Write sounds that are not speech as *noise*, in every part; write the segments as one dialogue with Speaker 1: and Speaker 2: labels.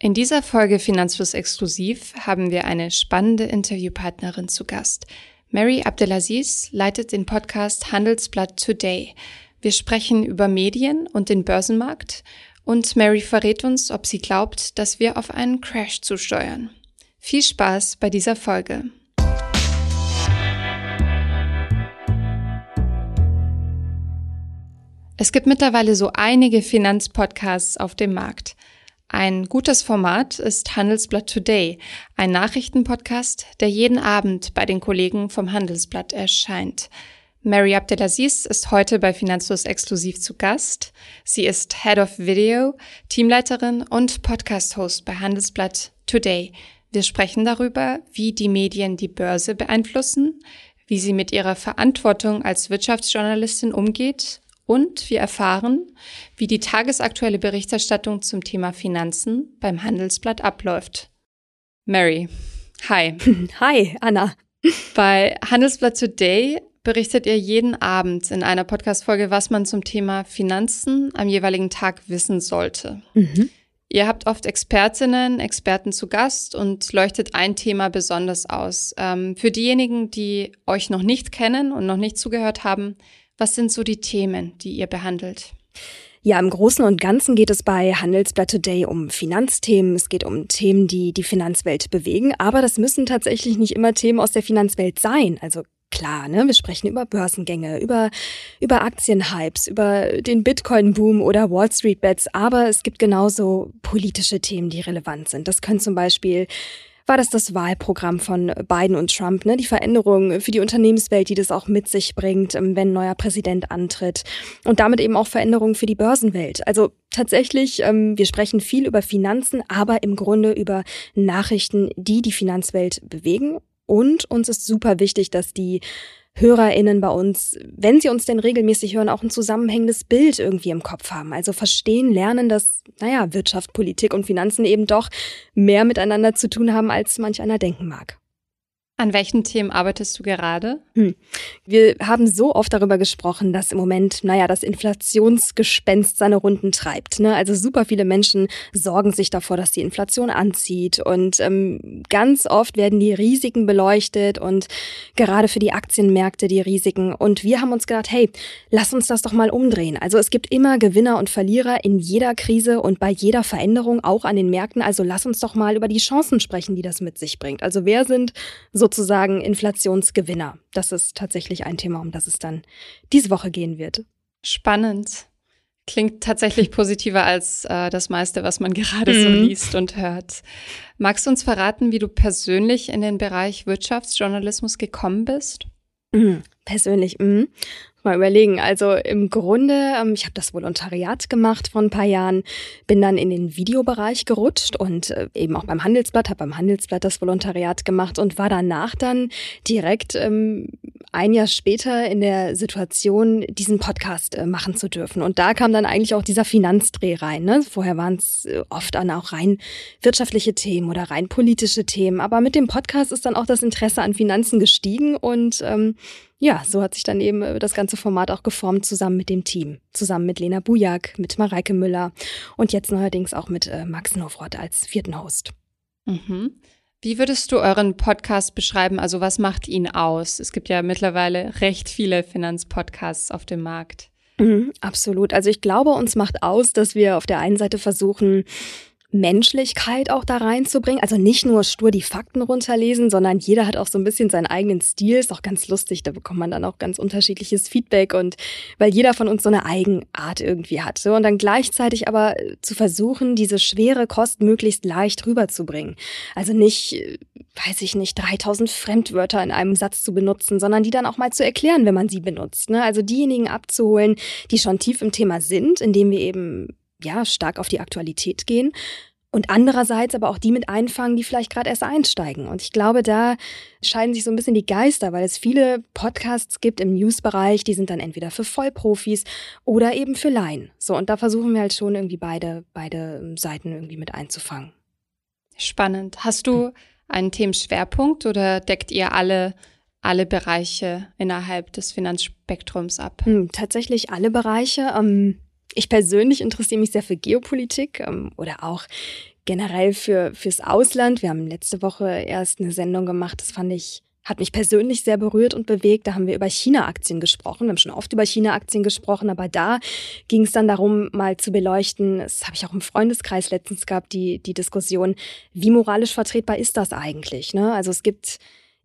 Speaker 1: In dieser Folge Finanzfluss Exklusiv haben wir eine spannende Interviewpartnerin zu Gast. Mary Abdelaziz leitet den Podcast Handelsblatt Today. Wir sprechen über Medien und den Börsenmarkt und Mary verrät uns, ob sie glaubt, dass wir auf einen Crash zusteuern. Viel Spaß bei dieser Folge. Es gibt mittlerweile so einige Finanzpodcasts auf dem Markt. Ein gutes Format ist Handelsblatt Today, ein Nachrichtenpodcast, der jeden Abend bei den Kollegen vom Handelsblatt erscheint. Mary Abdelaziz ist heute bei Finanzlos exklusiv zu Gast. Sie ist Head of Video, Teamleiterin und Podcast-Host bei Handelsblatt Today. Wir sprechen darüber, wie die Medien die Börse beeinflussen, wie sie mit ihrer Verantwortung als Wirtschaftsjournalistin umgeht und wir erfahren, wie die tagesaktuelle Berichterstattung zum Thema Finanzen beim Handelsblatt abläuft. Mary, hi. *laughs*
Speaker 2: Hi, Anna.
Speaker 1: Bei Handelsblatt Today berichtet ihr jeden Abend in einer Podcast-Folge, was man zum Thema Finanzen am jeweiligen Tag wissen sollte. Mhm. Ihr habt oft Expertinnen, Experten zu Gast und leuchtet ein Thema besonders aus. Ähm, für diejenigen, die euch noch nicht kennen und noch nicht zugehört haben, was sind so die Themen, die ihr behandelt?
Speaker 2: Ja, im Großen und Ganzen geht es bei Handelsblatt Today um Finanzthemen. Es geht um Themen, die die Finanzwelt bewegen. Aber das müssen tatsächlich nicht immer Themen aus der Finanzwelt sein. Also klar, ne? Wir sprechen über Börsengänge, über, über Aktienhypes, über den Bitcoin-Boom oder Wall Street Bets. Aber es gibt genauso politische Themen, die relevant sind. Das können zum Beispiel war das das Wahlprogramm von Biden und Trump, ne? die Veränderung für die Unternehmenswelt, die das auch mit sich bringt, ähm, wenn ein neuer Präsident antritt und damit eben auch Veränderungen für die Börsenwelt. Also tatsächlich, ähm, wir sprechen viel über Finanzen, aber im Grunde über Nachrichten, die die Finanzwelt bewegen. Und uns ist super wichtig, dass die HörerInnen bei uns, wenn sie uns denn regelmäßig hören, auch ein zusammenhängendes Bild irgendwie im Kopf haben. Also verstehen, lernen, dass, naja, Wirtschaft, Politik und Finanzen eben doch mehr miteinander zu tun haben, als manch einer denken mag.
Speaker 1: An welchen Themen arbeitest du gerade?
Speaker 2: Hm. Wir haben so oft darüber gesprochen, dass im Moment, naja, das Inflationsgespenst seine Runden treibt. Ne? Also super viele Menschen sorgen sich davor, dass die Inflation anzieht. Und ähm, ganz oft werden die Risiken beleuchtet und gerade für die Aktienmärkte die Risiken. Und wir haben uns gedacht, hey, lass uns das doch mal umdrehen. Also es gibt immer Gewinner und Verlierer in jeder Krise und bei jeder Veränderung, auch an den Märkten. Also lass uns doch mal über die Chancen sprechen, die das mit sich bringt. Also wer sind so sozusagen Inflationsgewinner. Das ist tatsächlich ein Thema, um das es dann diese Woche gehen wird.
Speaker 1: Spannend. Klingt tatsächlich positiver als äh, das meiste, was man *laughs* gerade mhm. so liest und hört. Magst du uns verraten, wie du persönlich in den Bereich Wirtschaftsjournalismus gekommen bist?
Speaker 2: Mhm. Persönlich, mhm mal überlegen. Also im Grunde, ähm, ich habe das Volontariat gemacht vor ein paar Jahren, bin dann in den Videobereich gerutscht und äh, eben auch beim Handelsblatt, habe beim Handelsblatt das Volontariat gemacht und war danach dann direkt ähm, ein Jahr später in der Situation, diesen Podcast äh, machen zu dürfen. Und da kam dann eigentlich auch dieser Finanzdreh rein. Ne? Vorher waren es äh, oft dann auch rein wirtschaftliche Themen oder rein politische Themen. Aber mit dem Podcast ist dann auch das Interesse an Finanzen gestiegen und ähm, ja, so hat sich dann eben äh, das ganze Format auch geformt, zusammen mit dem Team. Zusammen mit Lena Bujak, mit Mareike Müller und jetzt neuerdings auch mit äh, Max Nofroth als vierten Host.
Speaker 1: Mhm. Wie würdest du euren Podcast beschreiben? Also was macht ihn aus? Es gibt ja mittlerweile recht viele Finanzpodcasts auf dem Markt.
Speaker 2: Mhm, absolut. Also ich glaube, uns macht aus, dass wir auf der einen Seite versuchen, Menschlichkeit auch da reinzubringen. Also nicht nur stur die Fakten runterlesen, sondern jeder hat auch so ein bisschen seinen eigenen Stil. Ist auch ganz lustig, da bekommt man dann auch ganz unterschiedliches Feedback und weil jeder von uns so eine Eigenart irgendwie hat. Und dann gleichzeitig aber zu versuchen, diese schwere Kost möglichst leicht rüberzubringen. Also nicht, weiß ich nicht, 3000 Fremdwörter in einem Satz zu benutzen, sondern die dann auch mal zu erklären, wenn man sie benutzt. Ne? Also diejenigen abzuholen, die schon tief im Thema sind, indem wir eben ja, stark auf die Aktualität gehen und andererseits aber auch die mit einfangen, die vielleicht gerade erst einsteigen. Und ich glaube, da scheiden sich so ein bisschen die Geister, weil es viele Podcasts gibt im Newsbereich, die sind dann entweder für Vollprofis oder eben für Laien. So, und da versuchen wir halt schon irgendwie beide, beide Seiten irgendwie mit einzufangen.
Speaker 1: Spannend. Hast du einen Themenschwerpunkt oder deckt ihr alle alle Bereiche innerhalb des Finanzspektrums ab?
Speaker 2: Hm, tatsächlich alle Bereiche. Ähm, ich persönlich interessiere mich sehr für Geopolitik ähm, oder auch generell für, fürs Ausland. Wir haben letzte Woche erst eine Sendung gemacht, das fand ich hat mich persönlich sehr berührt und bewegt. Da haben wir über China-Aktien gesprochen. Wir haben schon oft über China-Aktien gesprochen, aber da ging es dann darum, mal zu beleuchten, das habe ich auch im Freundeskreis letztens gehabt, die, die Diskussion, wie moralisch vertretbar ist das eigentlich? Ne? Also es gibt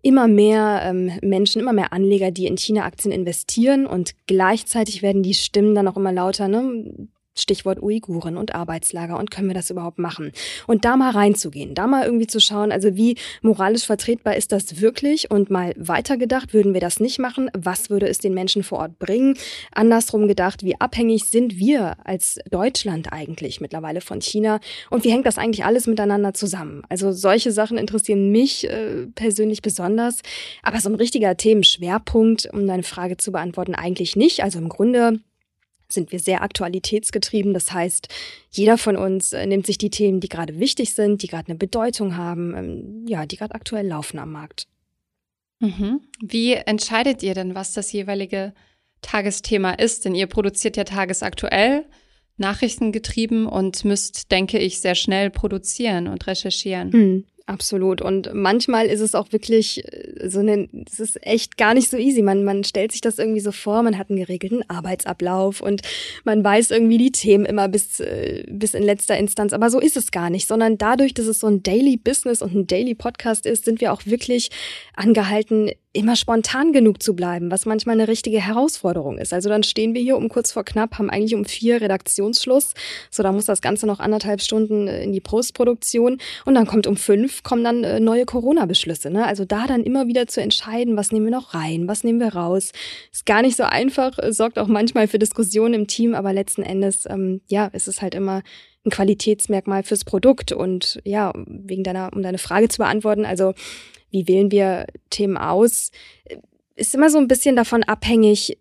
Speaker 2: immer mehr ähm, Menschen, immer mehr Anleger, die in China-Aktien investieren und gleichzeitig werden die Stimmen dann auch immer lauter. Ne? Stichwort Uiguren und Arbeitslager und können wir das überhaupt machen? Und da mal reinzugehen, da mal irgendwie zu schauen, also wie moralisch vertretbar ist das wirklich und mal weitergedacht, würden wir das nicht machen? Was würde es den Menschen vor Ort bringen? Andersrum gedacht, wie abhängig sind wir als Deutschland eigentlich mittlerweile von China und wie hängt das eigentlich alles miteinander zusammen? Also solche Sachen interessieren mich äh, persönlich besonders, aber so ein richtiger Themenschwerpunkt, um deine Frage zu beantworten, eigentlich nicht. Also im Grunde sind wir sehr aktualitätsgetrieben. Das heißt, jeder von uns äh, nimmt sich die Themen, die gerade wichtig sind, die gerade eine Bedeutung haben, ähm, ja, die gerade aktuell laufen am Markt.
Speaker 1: Mhm. Wie entscheidet ihr denn, was das jeweilige Tagesthema ist? Denn ihr produziert ja tagesaktuell, nachrichtengetrieben und müsst, denke ich, sehr schnell produzieren und recherchieren.
Speaker 2: Mhm. Absolut. Und manchmal ist es auch wirklich äh, so eine, es ist echt gar nicht so easy. Man, man stellt sich das irgendwie so vor, man hat einen geregelten Arbeitsablauf und man weiß irgendwie die Themen immer bis, äh, bis in letzter Instanz. Aber so ist es gar nicht, sondern dadurch, dass es so ein Daily Business und ein Daily Podcast ist, sind wir auch wirklich angehalten, immer spontan genug zu bleiben, was manchmal eine richtige Herausforderung ist. Also dann stehen wir hier um kurz vor knapp, haben eigentlich um vier Redaktionsschluss. So, da muss das Ganze noch anderthalb Stunden äh, in die Postproduktion und dann kommt um fünf, kommen dann äh, neue Corona-Beschlüsse. Ne? Also da dann immer wieder zu entscheiden, was nehmen wir noch rein, was nehmen wir raus. Ist gar nicht so einfach, äh, sorgt auch manchmal für Diskussionen im Team, aber letzten Endes, ähm, ja, ist es halt immer ein Qualitätsmerkmal fürs Produkt. Und ja, wegen deiner, um deine Frage zu beantworten, also wie wählen wir Themen aus, ist immer so ein bisschen davon abhängig,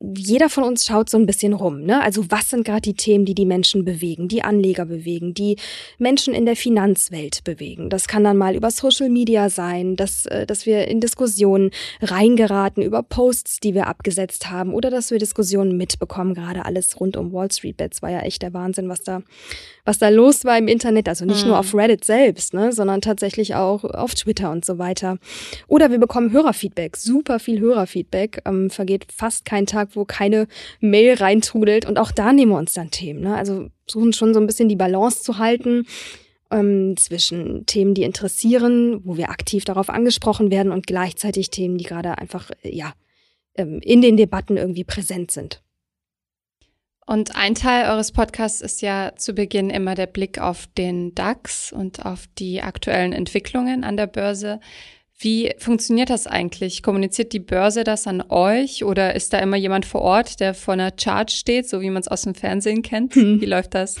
Speaker 2: jeder von uns schaut so ein bisschen rum. Ne? Also was sind gerade die Themen, die die Menschen bewegen, die Anleger bewegen, die Menschen in der Finanzwelt bewegen. Das kann dann mal über Social Media sein, dass, äh, dass wir in Diskussionen reingeraten über Posts, die wir abgesetzt haben oder dass wir Diskussionen mitbekommen. Gerade alles rund um Wall Street Bets war ja echt der Wahnsinn, was da, was da los war im Internet. Also nicht mhm. nur auf Reddit selbst, ne? sondern tatsächlich auch auf Twitter und so weiter. Oder wir bekommen Hörerfeedback, super viel Hörerfeedback. Ähm, vergeht fast kein Tag Tag, wo keine Mail reintrudelt. Und auch da nehmen wir uns dann Themen. Ne? Also suchen schon so ein bisschen die Balance zu halten ähm, zwischen Themen, die interessieren, wo wir aktiv darauf angesprochen werden und gleichzeitig Themen, die gerade einfach, äh, ja, ähm, in den Debatten irgendwie präsent sind.
Speaker 1: Und ein Teil eures Podcasts ist ja zu Beginn immer der Blick auf den DAX und auf die aktuellen Entwicklungen an der Börse. Wie funktioniert das eigentlich? Kommuniziert die Börse das an euch oder ist da immer jemand vor Ort, der vor einer Chart steht, so wie man es aus dem Fernsehen kennt? Hm. Wie läuft das?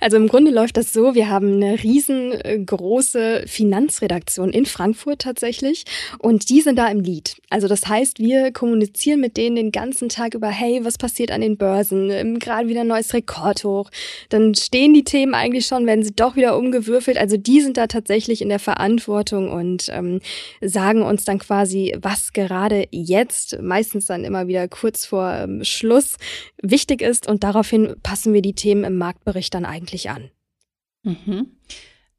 Speaker 2: Also im Grunde läuft das so, wir haben eine riesengroße Finanzredaktion in Frankfurt tatsächlich und die sind da im Lead. Also das heißt, wir kommunizieren mit denen den ganzen Tag über, hey, was passiert an den Börsen? Ähm, gerade wieder ein neues Rekord hoch. Dann stehen die Themen eigentlich schon, werden sie doch wieder umgewürfelt. Also die sind da tatsächlich in der Verantwortung und ähm, sagen uns dann quasi, was gerade jetzt, meistens dann immer wieder kurz vor ähm, Schluss, wichtig ist und daraufhin passen wir die Themen im Marktbericht dann eigentlich an.
Speaker 1: Mhm.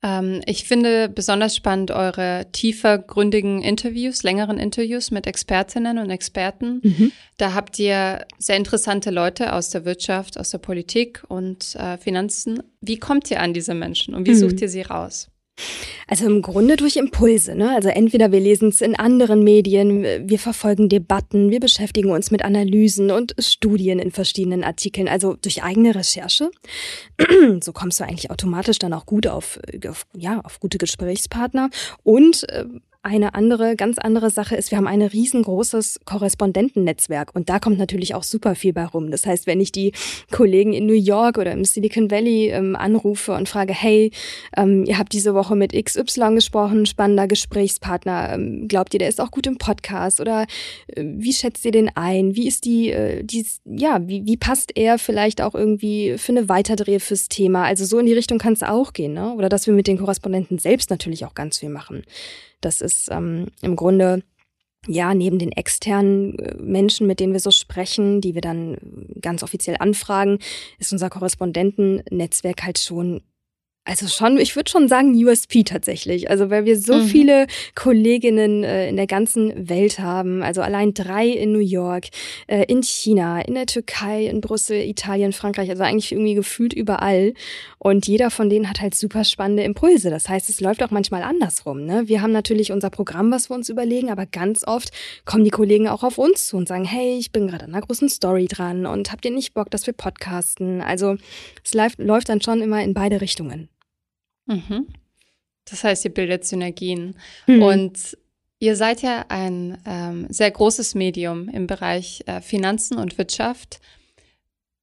Speaker 1: Ähm, ich finde besonders spannend eure tiefer gründigen Interviews, längeren Interviews mit Expertinnen und Experten. Mhm. Da habt ihr sehr interessante Leute aus der Wirtschaft, aus der Politik und äh, Finanzen. Wie kommt ihr an diese Menschen und wie mhm. sucht ihr sie raus?
Speaker 2: Also im Grunde durch Impulse. Ne? Also entweder wir lesen es in anderen Medien, wir verfolgen Debatten, wir beschäftigen uns mit Analysen und Studien in verschiedenen Artikeln, also durch eigene Recherche. *clears throat* so kommst du eigentlich automatisch dann auch gut auf, auf ja, auf gute Gesprächspartner und äh, eine andere, ganz andere Sache ist, wir haben ein riesengroßes Korrespondentennetzwerk und da kommt natürlich auch super viel bei rum. Das heißt, wenn ich die Kollegen in New York oder im Silicon Valley ähm, anrufe und frage, hey, ähm, ihr habt diese Woche mit XY gesprochen, spannender Gesprächspartner, ähm, glaubt ihr, der ist auch gut im Podcast oder äh, wie schätzt ihr den ein? Wie ist die, äh, die ja, wie, wie passt er vielleicht auch irgendwie für eine Weiterdreh fürs Thema? Also so in die Richtung kann es auch gehen, ne? Oder dass wir mit den Korrespondenten selbst natürlich auch ganz viel machen. Das ist ähm, im Grunde ja, neben den externen äh, Menschen, mit denen wir so sprechen, die wir dann ganz offiziell anfragen, ist unser Korrespondentennetzwerk halt schon Also schon, ich würde schon sagen USP tatsächlich. Also weil wir so mhm. viele Kolleginnen äh, in der ganzen Welt haben. Also allein drei in New York, äh, in China, in der Türkei, in Brüssel, Italien, Frankreich. Also eigentlich irgendwie gefühlt überall. Und jeder von denen hat halt super spannende Impulse. Das heißt, es läuft auch manchmal andersrum. Ne? Wir haben natürlich unser Programm, was wir uns überlegen, aber ganz oft kommen die Kollegen auch auf uns zu und sagen, hey, ich bin gerade an einer großen Story dran und habt ihr nicht Bock, dass wir podcasten? Also es läuft, läuft dann schon immer in beide Richtungen.
Speaker 1: Mhm. Das heißt, ihr bildet Synergien. Mhm. Und ihr seid ja ein ähm, sehr großes Medium im Bereich äh, Finanzen und Wirtschaft.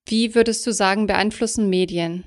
Speaker 1: Wie würdest du sagen, beeinflussen Medien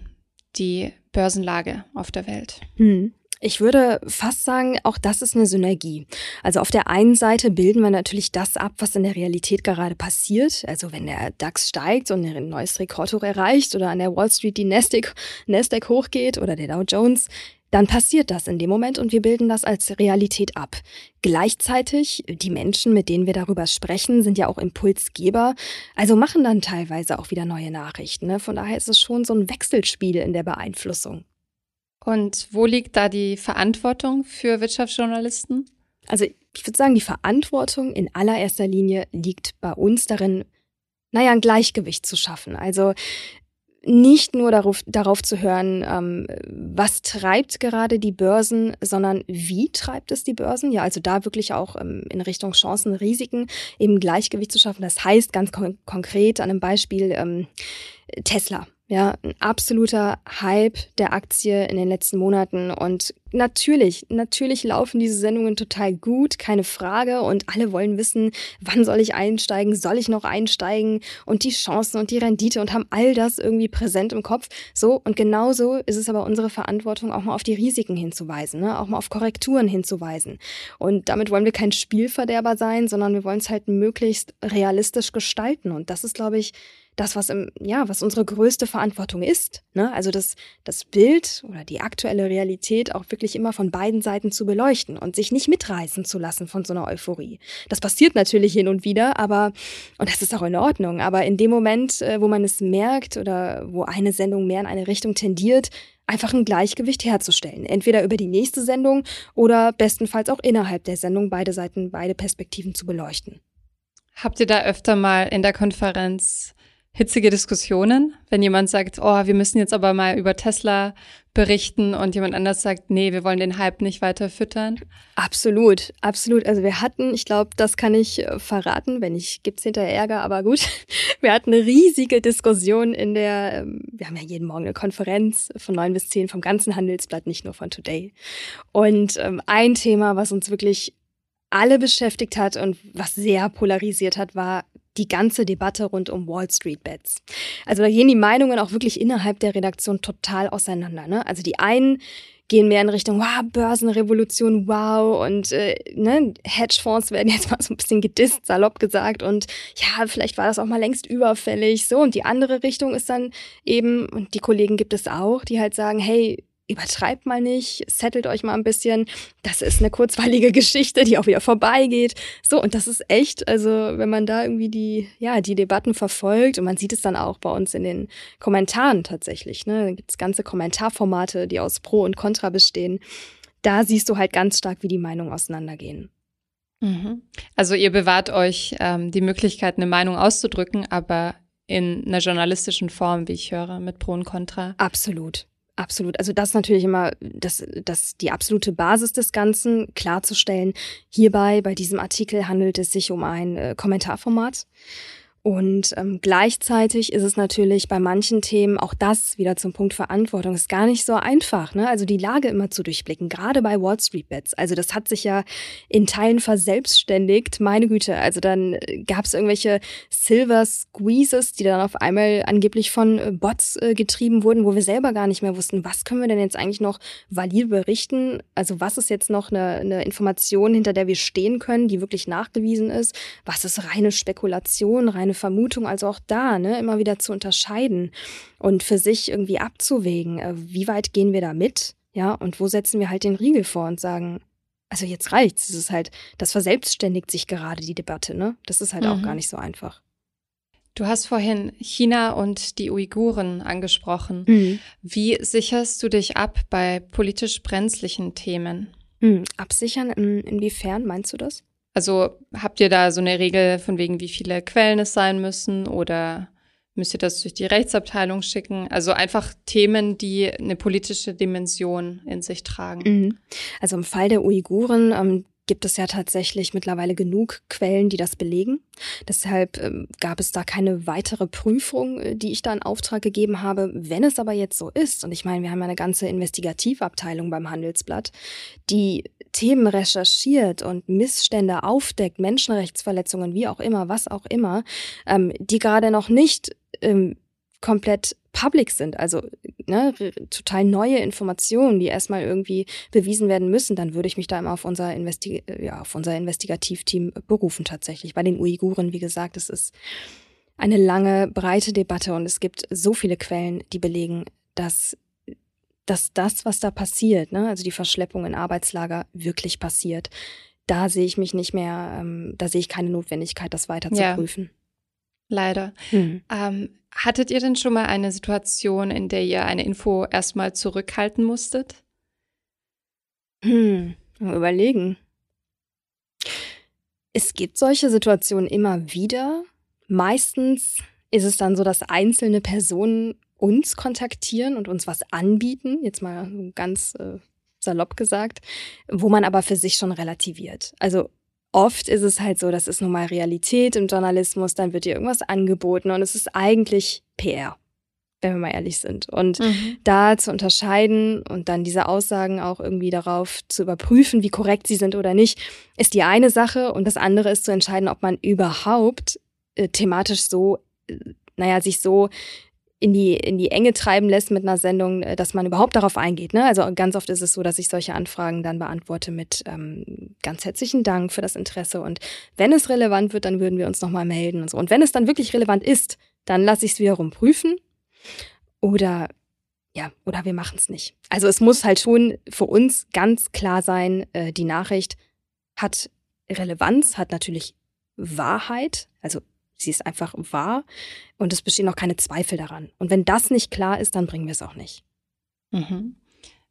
Speaker 1: die Börsenlage auf der Welt?
Speaker 2: Mhm. Ich würde fast sagen, auch das ist eine Synergie. Also auf der einen Seite bilden wir natürlich das ab, was in der Realität gerade passiert. Also wenn der DAX steigt und ein neues Rekordhoch erreicht oder an der Wall Street die Nasdaq, Nasdaq hochgeht oder der Dow Jones, dann passiert das in dem Moment und wir bilden das als Realität ab. Gleichzeitig, die Menschen, mit denen wir darüber sprechen, sind ja auch Impulsgeber, also machen dann teilweise auch wieder neue Nachrichten. Ne? Von daher ist es schon so ein Wechselspiel in der Beeinflussung.
Speaker 1: Und wo liegt da die Verantwortung für Wirtschaftsjournalisten?
Speaker 2: Also ich würde sagen, die Verantwortung in allererster Linie liegt bei uns darin, naja, ein Gleichgewicht zu schaffen. Also nicht nur darauf, darauf zu hören, ähm, was treibt gerade die Börsen, sondern wie treibt es die Börsen? Ja, also da wirklich auch ähm, in Richtung Chancen, Risiken eben Gleichgewicht zu schaffen. Das heißt ganz kon konkret an einem Beispiel ähm, Tesla. Ja, ein absoluter Hype der Aktie in den letzten Monaten. Und natürlich, natürlich laufen diese Sendungen total gut, keine Frage. Und alle wollen wissen, wann soll ich einsteigen, soll ich noch einsteigen und die Chancen und die Rendite und haben all das irgendwie präsent im Kopf. So, und genauso ist es aber unsere Verantwortung, auch mal auf die Risiken hinzuweisen, ne? auch mal auf Korrekturen hinzuweisen. Und damit wollen wir kein Spielverderber sein, sondern wir wollen es halt möglichst realistisch gestalten. Und das ist, glaube ich, das, was im, ja, was unsere größte Verantwortung ist. Ne? Also das, das Bild oder die aktuelle Realität auch wirklich immer von beiden Seiten zu beleuchten und sich nicht mitreißen zu lassen von so einer Euphorie. Das passiert natürlich hin und wieder, aber, und das ist auch in Ordnung, aber in dem Moment, äh, wo man es merkt oder wo eine Sendung mehr in eine Richtung tendiert, einfach ein Gleichgewicht herzustellen. Entweder über die nächste Sendung oder bestenfalls auch innerhalb der Sendung beide Seiten, beide Perspektiven zu beleuchten.
Speaker 1: Habt ihr da öfter mal in der Konferenz hitzige Diskussionen, wenn jemand sagt, oh, wir müssen jetzt aber mal über Tesla berichten und jemand anders sagt, nee, wir wollen den Hype nicht weiter füttern?
Speaker 2: Absolut, absolut. Also wir hatten, ich glaube, das kann ich äh, verraten, wenn nicht, gibt's hinterher Ärger, aber gut. *laughs* Wir hatten eine riesige Diskussion in der, ähm, wir haben ja jeden Morgen eine Konferenz von neun bis zehn vom ganzen Handelsblatt, nicht nur von Today. Und ähm, ein Thema, was uns wirklich alle beschäftigt hat und was sehr polarisiert hat, war die ganze Debatte rund um Wall Street Bets. Also da gehen die Meinungen auch wirklich innerhalb der Redaktion total auseinander. Ne? Also die einen gehen mehr in Richtung, wow, Börsenrevolution, wow, und äh, ne, Hedgefonds werden jetzt mal so ein bisschen gedisst, salopp gesagt, und ja, vielleicht war das auch mal längst überfällig, so, und die andere Richtung ist dann eben, und die Kollegen gibt es auch, die halt sagen, hey, übertreibt mal nicht, settelt euch mal ein bisschen. Das ist eine kurzweilige *laughs* Geschichte, die auch wieder vorbeigeht. So, und das ist echt, also wenn man da irgendwie die, ja, die Debatten verfolgt und man sieht es dann auch bei uns in den Kommentaren tatsächlich, ne? Da gibt's ganze Kommentarformate, die aus Pro und Contra bestehen. Da siehst du halt ganz stark, wie die Meinungen auseinandergehen.
Speaker 1: Mhm. Also ihr bewahrt euch ähm, die Möglichkeit, eine Meinung auszudrücken, aber in einer journalistischen Form, wie ich höre, mit Pro und Contra.
Speaker 2: Absolut. Absolut. Also das ist natürlich immer das, das die absolute Basis des Ganzen, klarzustellen. Hierbei, bei diesem Artikel handelt es sich um ein äh, Kommentarformat. Und ähm, gleichzeitig ist es natürlich bei manchen Themen auch das wieder zum Punkt Verantwortung ist gar nicht so einfach, ne? Also die Lage immer zu durchblicken, gerade bei Wall Street Bets. Also das hat sich ja in Teilen verselbstständigt. Meine Güte, also dann äh, gab es irgendwelche Silver Squeezes, die dann auf einmal angeblich von äh, Bots äh, getrieben wurden, wo wir selber gar nicht mehr wussten, was können wir denn jetzt eigentlich noch valide berichten? Also was ist jetzt noch eine, eine Information, hinter der wir stehen können, die wirklich nachgewiesen ist? Was ist reine Spekulation, reine Vermutung, also auch da, ne, immer wieder zu unterscheiden und für sich irgendwie abzuwägen, äh, wie weit gehen wir da mit, ja, und wo setzen wir halt den Riegel vor und sagen, also jetzt reicht's. Es ist halt, das verselbstständigt sich gerade die Debatte, ne? Das ist halt mhm. auch gar nicht so einfach.
Speaker 1: Du hast vorhin China und die Uiguren angesprochen. Mhm. Wie sicherst du dich ab bei politisch brenzlichen Themen?
Speaker 2: Mhm. Absichern, inwiefern meinst du das?
Speaker 1: Also habt ihr da so eine Regel von wegen, wie viele Quellen es sein müssen oder müsst ihr das durch die Rechtsabteilung schicken? Also einfach Themen, die eine politische Dimension in sich tragen.
Speaker 2: Mhm. Also im Fall der Uiguren, ähm, gibt es ja tatsächlich mittlerweile genug Quellen, die das belegen. Deshalb ähm, gab es da keine weitere Prüfung, äh, die ich da in Auftrag gegeben habe. Wenn es aber jetzt so ist, und ich meine, wir haben eine ganze Investigativabteilung beim Handelsblatt, die Themen recherchiert und Missstände aufdeckt, Menschenrechtsverletzungen, wie auch immer, was auch immer, ähm, die gerade noch nicht ähm, komplett public sind, also ne, total neue Informationen, die erstmal irgendwie bewiesen werden müssen, dann würde ich mich da immer auf unser, Investi ja, auf unser Investigativteam berufen tatsächlich. Bei den Uiguren, wie gesagt, es ist eine lange, breite Debatte und es gibt so viele Quellen, die belegen, dass dass das, was da passiert, ne, also die Verschleppung in Arbeitslager wirklich passiert. Da sehe ich mich nicht mehr, ähm, da sehe ich keine Notwendigkeit, das weiter zu ja. prüfen.
Speaker 1: Leider. Mhm. Ähm, Hattet ihr denn schon mal eine Situation, in der ihr eine Info erstmal zurückhalten musstet?
Speaker 2: Hm, überlegen. Es gibt solche Situationen immer wieder. Meistens ist es dann so, dass einzelne Personen uns kontaktieren und uns was anbieten, jetzt mal ganz äh, salopp gesagt, wo man aber für sich schon relativiert. Also oft ist es halt so, das ist nun mal Realität im Journalismus, dann wird dir irgendwas angeboten und es ist eigentlich PR, wenn wir mal ehrlich sind. Und mhm. da zu unterscheiden und dann diese Aussagen auch irgendwie darauf zu überprüfen, wie korrekt sie sind oder nicht, ist die eine Sache. Und das andere ist zu entscheiden, ob man überhaupt äh, thematisch so, äh, naja, sich so in die, in die Enge treiben lässt mit einer Sendung, äh, dass man überhaupt darauf eingeht. Ne? Also ganz oft ist es so, dass ich solche Anfragen dann beantworte mit ähm, ganz herzlichen Dank für das Interesse. Und wenn es relevant wird, dann würden wir uns nochmal melden und so. Und wenn es dann wirklich relevant ist, dann lasse ich es wiederum prüfen. Oder ja, oder wir machen es nicht. Also es muss halt schon für uns ganz klar sein, äh, die Nachricht hat Relevanz, hat natürlich Wahrheit, also Sie ist einfach wahr und es bestehen auch keine Zweifel daran. Und wenn das nicht klar ist, dann bringen wir es auch nicht.
Speaker 1: Mhm.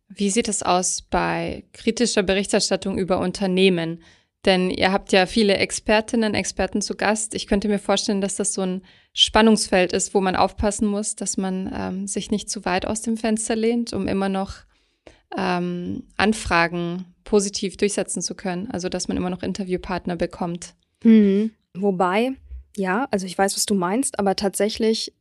Speaker 1: Wie sieht es aus bei kritischer Berichterstattung über Unternehmen? Denn ihr habt ja viele Expertinnen, Experten zu Gast. Ich könnte mir vorstellen, dass das so ein Spannungsfeld ist, wo man aufpassen muss, dass man ähm, sich nicht zu weit aus dem Fenster lehnt, um immer noch ähm, Anfragen positiv durchsetzen zu können. Also dass man immer noch Interviewpartner bekommt.
Speaker 2: Mhm. Wobei ja, also ich weiß, was du meinst, aber tatsächlich,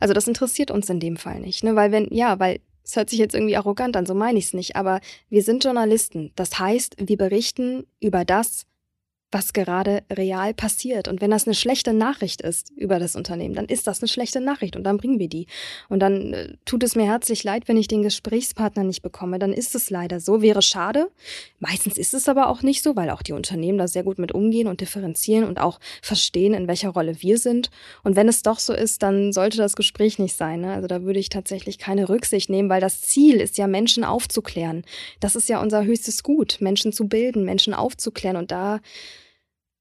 Speaker 2: also das interessiert uns in dem Fall nicht, ne? Weil wenn, ja, weil es hört sich jetzt irgendwie arrogant an, so meine ich es nicht, aber wir sind Journalisten. Das heißt, wir berichten über das, was gerade real passiert. Und wenn das eine schlechte Nachricht ist über das Unternehmen, dann ist das eine schlechte Nachricht und dann bringen wir die. Und dann äh, tut es mir herzlich leid, wenn ich den Gesprächspartner nicht bekomme. Dann ist es leider so. Wäre schade. Meistens ist es aber auch nicht so, weil auch die Unternehmen da sehr gut mit umgehen und differenzieren und auch verstehen, in welcher Rolle wir sind. Und wenn es doch so ist, dann sollte das Gespräch nicht sein. Ne? Also da würde ich tatsächlich keine Rücksicht nehmen, weil das Ziel ist ja, Menschen aufzuklären. Das ist ja unser höchstes Gut, Menschen zu bilden, Menschen aufzuklären. Und da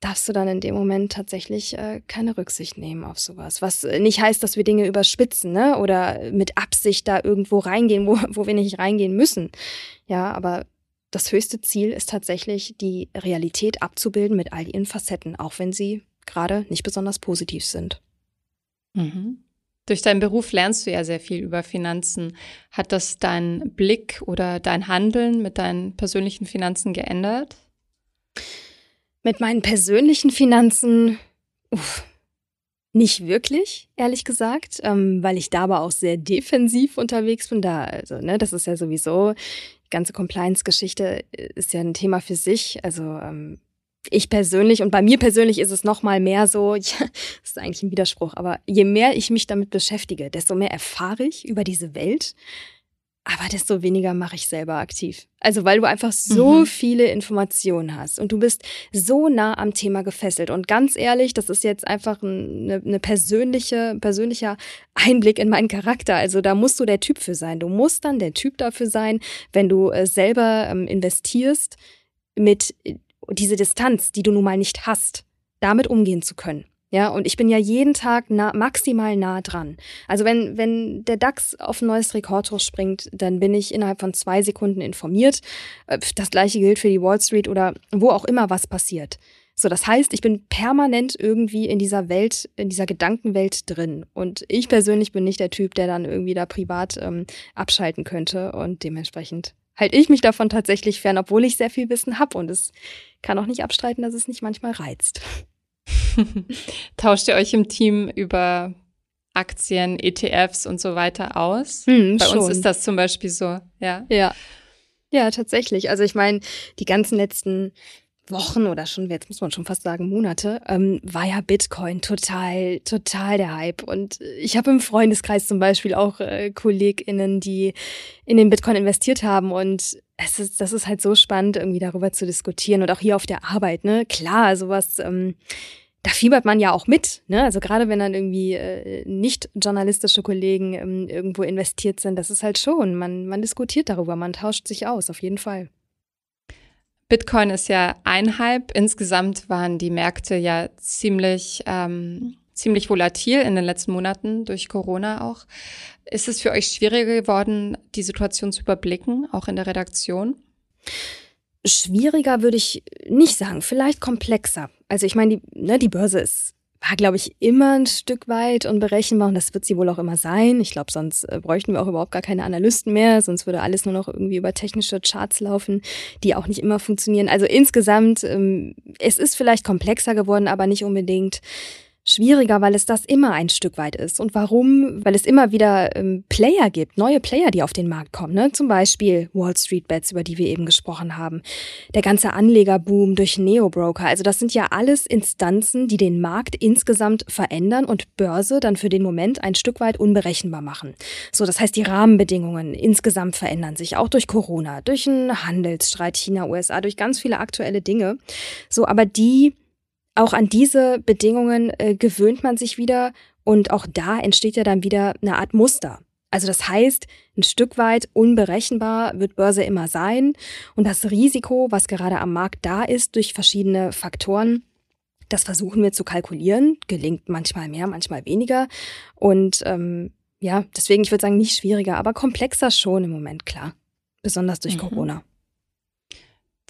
Speaker 2: darfst du dann in dem Moment tatsächlich äh, keine Rücksicht nehmen auf sowas. Was äh, nicht heißt, dass wir Dinge überspitzen, ne? Oder mit Absicht da irgendwo reingehen, wo, wo wir nicht reingehen müssen. Ja, aber das höchste Ziel ist tatsächlich, die Realität abzubilden mit all ihren Facetten, auch wenn sie gerade nicht besonders positiv sind.
Speaker 1: Mhm. Durch deinen Beruf lernst du ja sehr viel über Finanzen. Hat das deinen Blick oder dein Handeln mit deinen persönlichen Finanzen geändert?
Speaker 2: Mit meinen persönlichen Finanzen, uff, nicht wirklich, ehrlich gesagt, ähm, weil ich da aber auch sehr defensiv unterwegs bin. Da, also, ne, das ist ja sowieso, die ganze Compliance-Geschichte ist ja ein Thema für sich. Also, ähm, ich persönlich und bei mir persönlich ist es noch mal mehr so, *laughs* ja, das ist eigentlich ein Widerspruch, aber je mehr ich mich damit beschäftige, desto mehr erfahre ich über diese Welt, aber desto weniger mache ich selber aktiv. Also weil du einfach so mhm. viele Informationen hast und du bist so nah am Thema gefesselt. Und ganz ehrlich, das ist jetzt einfach eine, eine persönliche, persönlicher Einblick in meinen Charakter. Also da musst du der Typ für sein. Du musst dann der Typ dafür sein, wenn du äh, selber ähm, investierst, mit äh, diese Distanz, die du nun mal nicht hast, damit umgehen zu können. Ja, und ich bin ja jeden Tag nah, maximal nah dran. Also wenn, wenn der DAX auf ein neues Rekordhoch springt, dann bin ich innerhalb von zwei Sekunden informiert. Äh, das gleiche gilt für die Wall Street oder wo auch immer was passiert. So, das heißt, ich bin permanent irgendwie in dieser Welt, in dieser Gedankenwelt drin. Und ich persönlich bin nicht der Typ, der dann irgendwie da privat ähm, abschalten könnte. Und dementsprechend halte ich mich davon tatsächlich fern, obwohl ich sehr viel Wissen habe. Und es kann auch nicht abstreiten, dass es nicht manchmal reizt. *laughs*
Speaker 1: Tauscht ihr euch im Team über Aktien, ETFs und so weiter aus?
Speaker 2: Hm,
Speaker 1: Bei
Speaker 2: schon.
Speaker 1: uns ist das zum Beispiel so, ja.
Speaker 2: Ja. Ja, tatsächlich. Also ich meine, die ganzen letzten Wochen oder schon, jetzt muss man schon fast sagen Monate, ähm, war ja Bitcoin total, total der Hype. Und ich habe im Freundeskreis zum Beispiel auch äh, KollegInnen, die in den Bitcoin investiert haben. Und es ist, das ist halt so spannend, irgendwie darüber zu diskutieren. Und auch hier auf der Arbeit, ne? Klar, sowas, ähm, da fiebert man ja auch mit, ne? Also gerade wenn dann irgendwie äh, nicht journalistische Kollegen ähm, irgendwo investiert sind, das ist halt schon, man, man diskutiert darüber, man tauscht sich aus, auf jeden Fall.
Speaker 1: Bitcoin ist ja ein Hype. Insgesamt waren die Märkte ja ziemlich, ähm, ziemlich volatil in den letzten Monaten durch Corona auch. Ist es für euch schwieriger geworden, die Situation zu überblicken, auch in der Redaktion?
Speaker 2: Schwieriger würde ich nicht sagen, vielleicht komplexer. Also ich meine, die, ne, die Börse ist war, glaube ich, immer ein Stück weit unberechenbar und das wird sie wohl auch immer sein. Ich glaube, sonst äh, bräuchten wir auch überhaupt gar keine Analysten mehr, sonst würde alles nur noch irgendwie über technische Charts laufen, die auch nicht immer funktionieren. Also insgesamt, ähm, es ist vielleicht komplexer geworden, aber nicht unbedingt schwieriger, weil es das immer ein Stück weit ist. Und warum? Weil es immer wieder ähm, Player gibt, neue Player, die auf den Markt kommen. Ne? Zum Beispiel Wall Street Bets, über die wir eben gesprochen haben. Der ganze Anlegerboom durch Neo-Broker. Also das sind ja alles Instanzen, die den Markt insgesamt verändern und Börse dann für den Moment ein Stück weit unberechenbar machen. So, das heißt, die Rahmenbedingungen insgesamt verändern sich, auch durch Corona, durch einen Handelsstreit China-USA, durch ganz viele aktuelle Dinge. So, aber die auch an diese Bedingungen äh, gewöhnt man sich wieder und auch da entsteht ja dann wieder eine Art Muster. Also das heißt, ein Stück weit unberechenbar wird Börse immer sein und das Risiko, was gerade am Markt da ist durch verschiedene Faktoren, das versuchen wir zu kalkulieren, gelingt manchmal mehr, manchmal weniger und ähm, ja, deswegen ich würde sagen nicht schwieriger, aber komplexer schon im Moment klar, besonders durch mhm. Corona.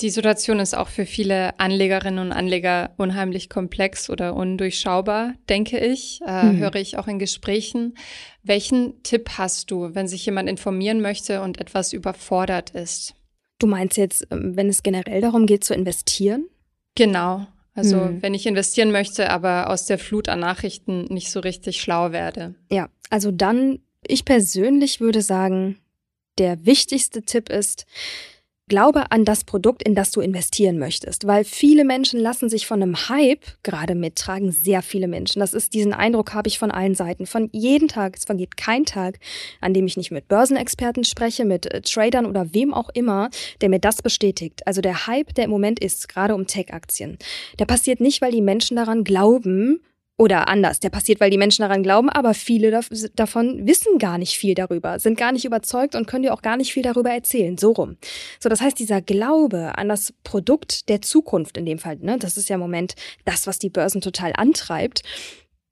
Speaker 1: Die Situation ist auch für viele Anlegerinnen und Anleger unheimlich komplex oder undurchschaubar, denke ich, äh, mhm. höre ich auch in Gesprächen. Welchen Tipp hast du, wenn sich jemand informieren möchte und etwas überfordert ist?
Speaker 2: Du meinst jetzt, ähm, wenn es generell darum geht zu investieren?
Speaker 1: Genau. Also mhm. wenn ich investieren möchte, aber aus der Flut an Nachrichten nicht so richtig schlau werde.
Speaker 2: Ja, also dann, ich persönlich würde sagen, der wichtigste Tipp ist, Glaube an das Produkt, in das du investieren möchtest, weil viele Menschen lassen sich von einem Hype gerade mittragen, sehr viele Menschen. Das ist diesen Eindruck habe ich von allen Seiten, von jedem Tag. Es vergeht kein Tag, an dem ich nicht mit Börsenexperten spreche, mit äh, Tradern oder wem auch immer, der mir das bestätigt. Also der Hype, der im Moment ist, gerade um Tech-Aktien, der passiert nicht, weil die Menschen daran glauben, oder anders, der passiert, weil die Menschen daran glauben, aber viele davon wissen gar nicht viel darüber, sind gar nicht überzeugt und können dir auch gar nicht viel darüber erzählen. So rum. So, das heißt, dieser Glaube an das Produkt der Zukunft in dem Fall, ne, das ist ja im Moment das, was die Börsen total antreibt,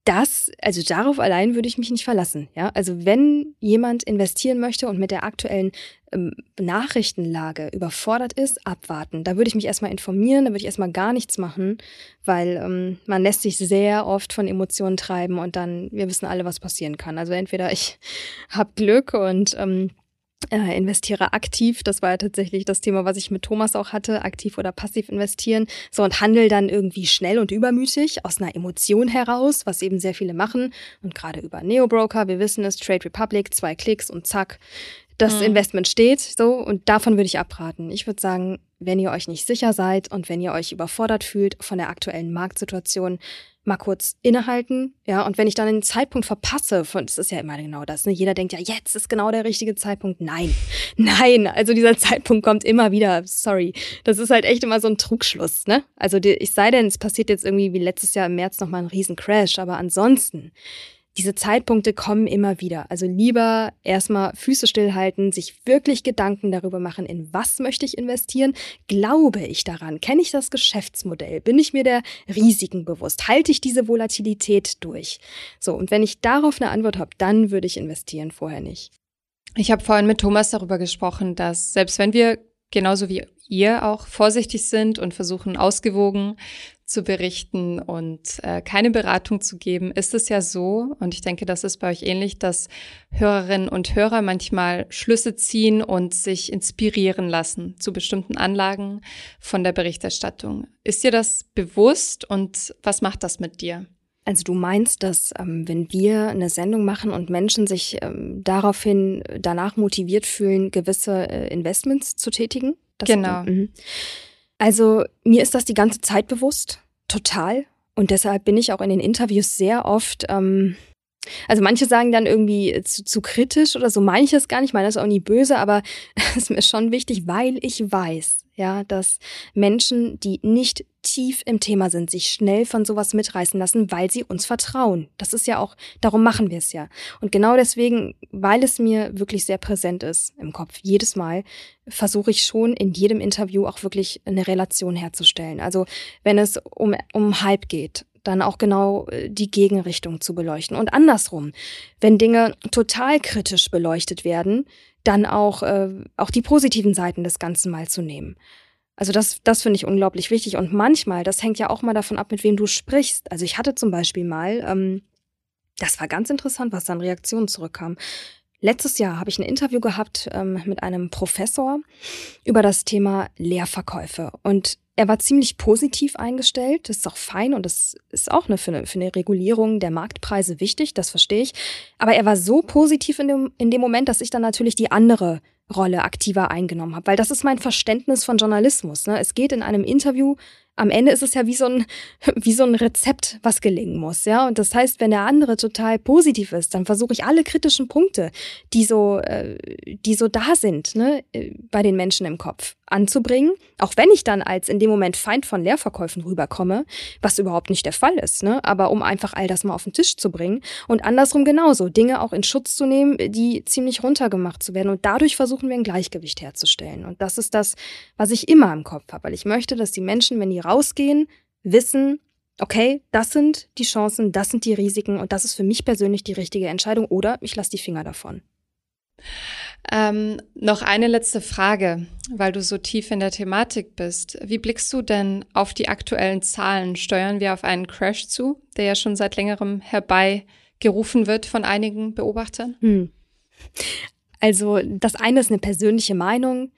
Speaker 2: das, also darauf allein würde ich mich nicht verlassen. Ja, also wenn jemand investieren möchte und mit der aktuellen ähm, Nachrichtenlage überfordert ist, abwarten. Da würde ich mich erstmal informieren, da würde ich erstmal gar nichts machen, weil ähm, man lässt sich sehr oft von Emotionen treiben und dann, wir wissen alle, was passieren kann. Also entweder ich *laughs* habe Glück und ähm, äh, investiere aktiv. Das war ja tatsächlich das Thema, was ich mit Thomas auch hatte, aktiv oder passiv investieren. So und handel dann irgendwie schnell und übermütig aus einer Emotion heraus, was eben sehr viele machen. Und gerade über Neobroker, wir wissen es, Trade Republic, zwei Klicks und zack, das mhm. Investment steht. So und davon würde ich abraten. Ich würde sagen, wenn ihr euch nicht sicher seid und wenn ihr euch überfordert fühlt von der aktuellen Marktsituation, mal kurz innehalten, ja, und wenn ich dann den Zeitpunkt verpasse, von, das ist ja immer genau das, ne? Jeder denkt ja, jetzt ist genau der richtige Zeitpunkt. Nein, *laughs* nein, also dieser Zeitpunkt kommt immer wieder, sorry. Das ist halt echt immer so ein Trugschluss, ne? Also die, ich sei denn, es passiert jetzt irgendwie wie letztes Jahr im März nochmal ein riesen Crash, aber ansonsten, diese Zeitpunkte kommen immer wieder. Also lieber erstmal Füße stillhalten, sich wirklich Gedanken darüber machen, in was möchte ich investieren? Glaube ich daran? Kenne ich das Geschäftsmodell? Bin ich mir der Risiken bewusst? Halte ich diese Volatilität durch? So, und wenn ich darauf eine Antwort habe, dann würde ich investieren, vorher nicht.
Speaker 1: Ich habe vorhin mit Thomas darüber gesprochen, dass selbst wenn wir genauso wie ihr auch vorsichtig sind und versuchen ausgewogen zu berichten und äh, keine Beratung zu geben, ist es ja so, und ich denke, das ist bei euch ähnlich, dass Hörerinnen und Hörer manchmal Schlüsse ziehen und sich inspirieren lassen zu bestimmten Anlagen von der Berichterstattung. Ist dir das bewusst und was macht das mit dir?
Speaker 2: Also du meinst, dass ähm, wenn wir eine Sendung machen und Menschen sich ähm, daraufhin danach motiviert fühlen, gewisse äh, Investments zu tätigen?
Speaker 1: Genau.
Speaker 2: Mhm. Also mir ist das die ganze Zeit bewusst, total. Und deshalb bin ich auch in den Interviews sehr oft, ähm, also manche sagen dann irgendwie zu, zu kritisch oder so, manches gar nicht, ich meine das ist auch nie böse, aber *laughs* es ist mir schon wichtig, weil ich weiß, ja, dass Menschen, die nicht tief im Thema sind, sich schnell von sowas mitreißen lassen, weil sie uns vertrauen. Das ist ja auch, darum machen wir es ja. Und genau deswegen, weil es mir wirklich sehr präsent ist im Kopf, jedes Mal versuche ich schon in jedem Interview auch wirklich eine Relation herzustellen. Also wenn es um, um Hype geht, dann auch genau äh, die Gegenrichtung zu beleuchten. Und andersrum, wenn Dinge total kritisch beleuchtet werden, dann auch, äh, auch die positiven Seiten des Ganzen mal zu nehmen. Also das, das finde ich unglaublich wichtig. Und manchmal, das hängt ja auch mal davon ab, mit wem du sprichst. Also ich hatte zum Beispiel mal, ähm, das war ganz interessant, was dann Reaktionen zurückkam. Letztes Jahr habe ich ein Interview gehabt ähm, mit einem Professor über das Thema Lehrverkäufe. Und er war ziemlich positiv eingestellt. Das ist auch fein und das ist auch eine, für, eine, für eine Regulierung der Marktpreise wichtig, das verstehe ich. Aber er war so positiv in dem, in dem Moment, dass ich dann natürlich die andere Rolle aktiver eingenommen habe, weil das ist mein Verständnis von Journalismus. Ne? Es geht in einem Interview am Ende ist es ja wie so ein, *laughs* wie so ein Rezept, was gelingen muss, ja. Und das heißt, wenn der andere total positiv ist, dann versuche ich alle kritischen Punkte, die so, äh, die so da sind, ne, äh, bei den Menschen im Kopf anzubringen, auch wenn ich dann als in dem Moment Feind von Leerverkäufen rüberkomme, was überhaupt nicht der Fall ist, ne? aber um einfach all das mal auf den Tisch zu bringen und andersrum genauso, Dinge auch in Schutz zu nehmen, die ziemlich runtergemacht zu werden und dadurch versuchen wir ein Gleichgewicht herzustellen und das ist das, was ich immer im Kopf habe, weil ich möchte, dass die Menschen, wenn die rausgehen, wissen, okay, das sind die Chancen, das sind die Risiken und das ist für mich persönlich die richtige Entscheidung oder ich lasse die Finger davon.
Speaker 1: Ähm, noch eine letzte Frage, weil du so tief in der Thematik bist. Wie blickst du denn auf die aktuellen Zahlen? Steuern wir auf einen Crash zu, der ja schon seit längerem herbeigerufen wird von einigen Beobachtern? Hm.
Speaker 2: Also das eine ist eine persönliche Meinung.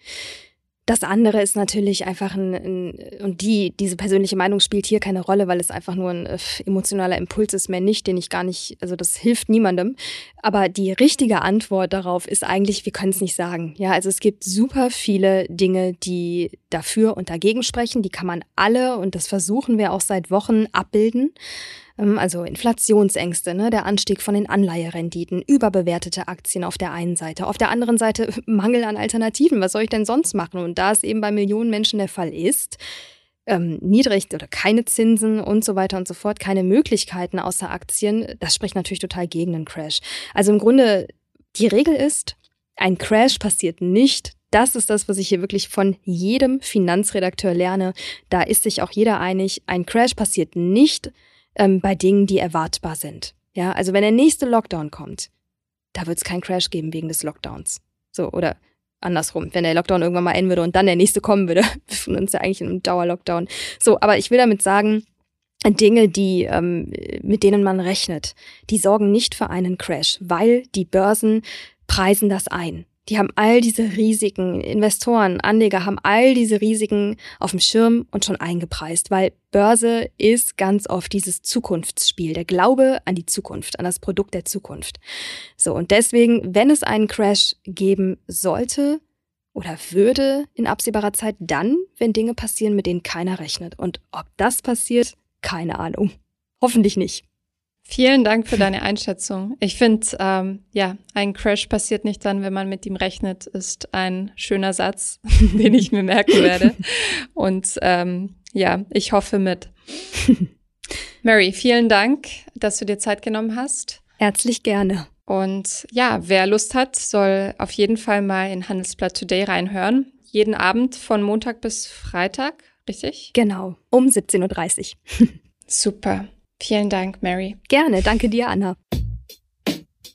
Speaker 2: Das andere ist natürlich einfach ein, ein, und die, diese persönliche Meinung spielt hier keine Rolle, weil es einfach nur ein äh, emotionaler Impuls ist, mehr nicht, den ich gar nicht, also das hilft niemandem. Aber die richtige Antwort darauf ist eigentlich, wir können es nicht sagen. Ja, also es gibt super viele Dinge, die dafür und dagegen sprechen. Die kann man alle, und das versuchen wir auch seit Wochen, abbilden. Ähm, also Inflationsängste, ne, der Anstieg von den Anleiherenditen, überbewertete Aktien auf der einen Seite, auf der anderen Seite *laughs* Mangel an Alternativen. Was soll ich denn sonst machen? Und da es eben bei Millionen Menschen der Fall ist, ähm, niedrig oder keine Zinsen und so weiter und so fort, keine Möglichkeiten außer Aktien, das spricht natürlich total gegen einen Crash. Also im Grunde, die Regel ist, ein Crash passiert nicht. Das ist das, was ich hier wirklich von jedem Finanzredakteur lerne. Da ist sich auch jeder einig. Ein Crash passiert nicht, ähm, bei Dingen, die erwartbar sind. Ja, also wenn der nächste Lockdown kommt, da wird es keinen Crash geben wegen des Lockdowns. So, oder andersrum, wenn der Lockdown irgendwann mal enden würde und dann der nächste kommen würde. *laughs* Wir befinden uns ja eigentlich in einem Dauerlockdown. So, aber ich will damit sagen, Dinge, die ähm, mit denen man rechnet, die sorgen nicht für einen Crash, weil die Börsen preisen das ein. Die haben all diese Risiken, Investoren, Anleger haben all diese Risiken auf dem Schirm und schon eingepreist, weil Börse ist ganz oft dieses Zukunftsspiel, der Glaube an die Zukunft, an das Produkt der Zukunft. So, und deswegen, wenn es einen Crash geben sollte oder würde in absehbarer Zeit, dann, wenn Dinge passieren, mit denen keiner rechnet. Und ob das passiert, keine Ahnung. Hoffentlich nicht.
Speaker 1: Vielen Dank für deine Einschätzung. Ich finde, ähm, ja, ein Crash passiert nicht dann, wenn man mit ihm rechnet, ist ein schöner Satz, *laughs* den ich mir merken werde. Und ähm, ja, ich hoffe mit. *laughs* Mary, vielen Dank, dass du dir Zeit genommen hast.
Speaker 2: Herzlich gerne.
Speaker 1: Und ja, wer Lust hat, soll auf jeden Fall mal in Handelsblatt Today reinhören. Jeden Abend von Montag bis Freitag, richtig?
Speaker 2: Genau, um 17.30
Speaker 1: Uhr. Super. Vielen Dank, Mary.
Speaker 2: Gerne, danke dir, Anna.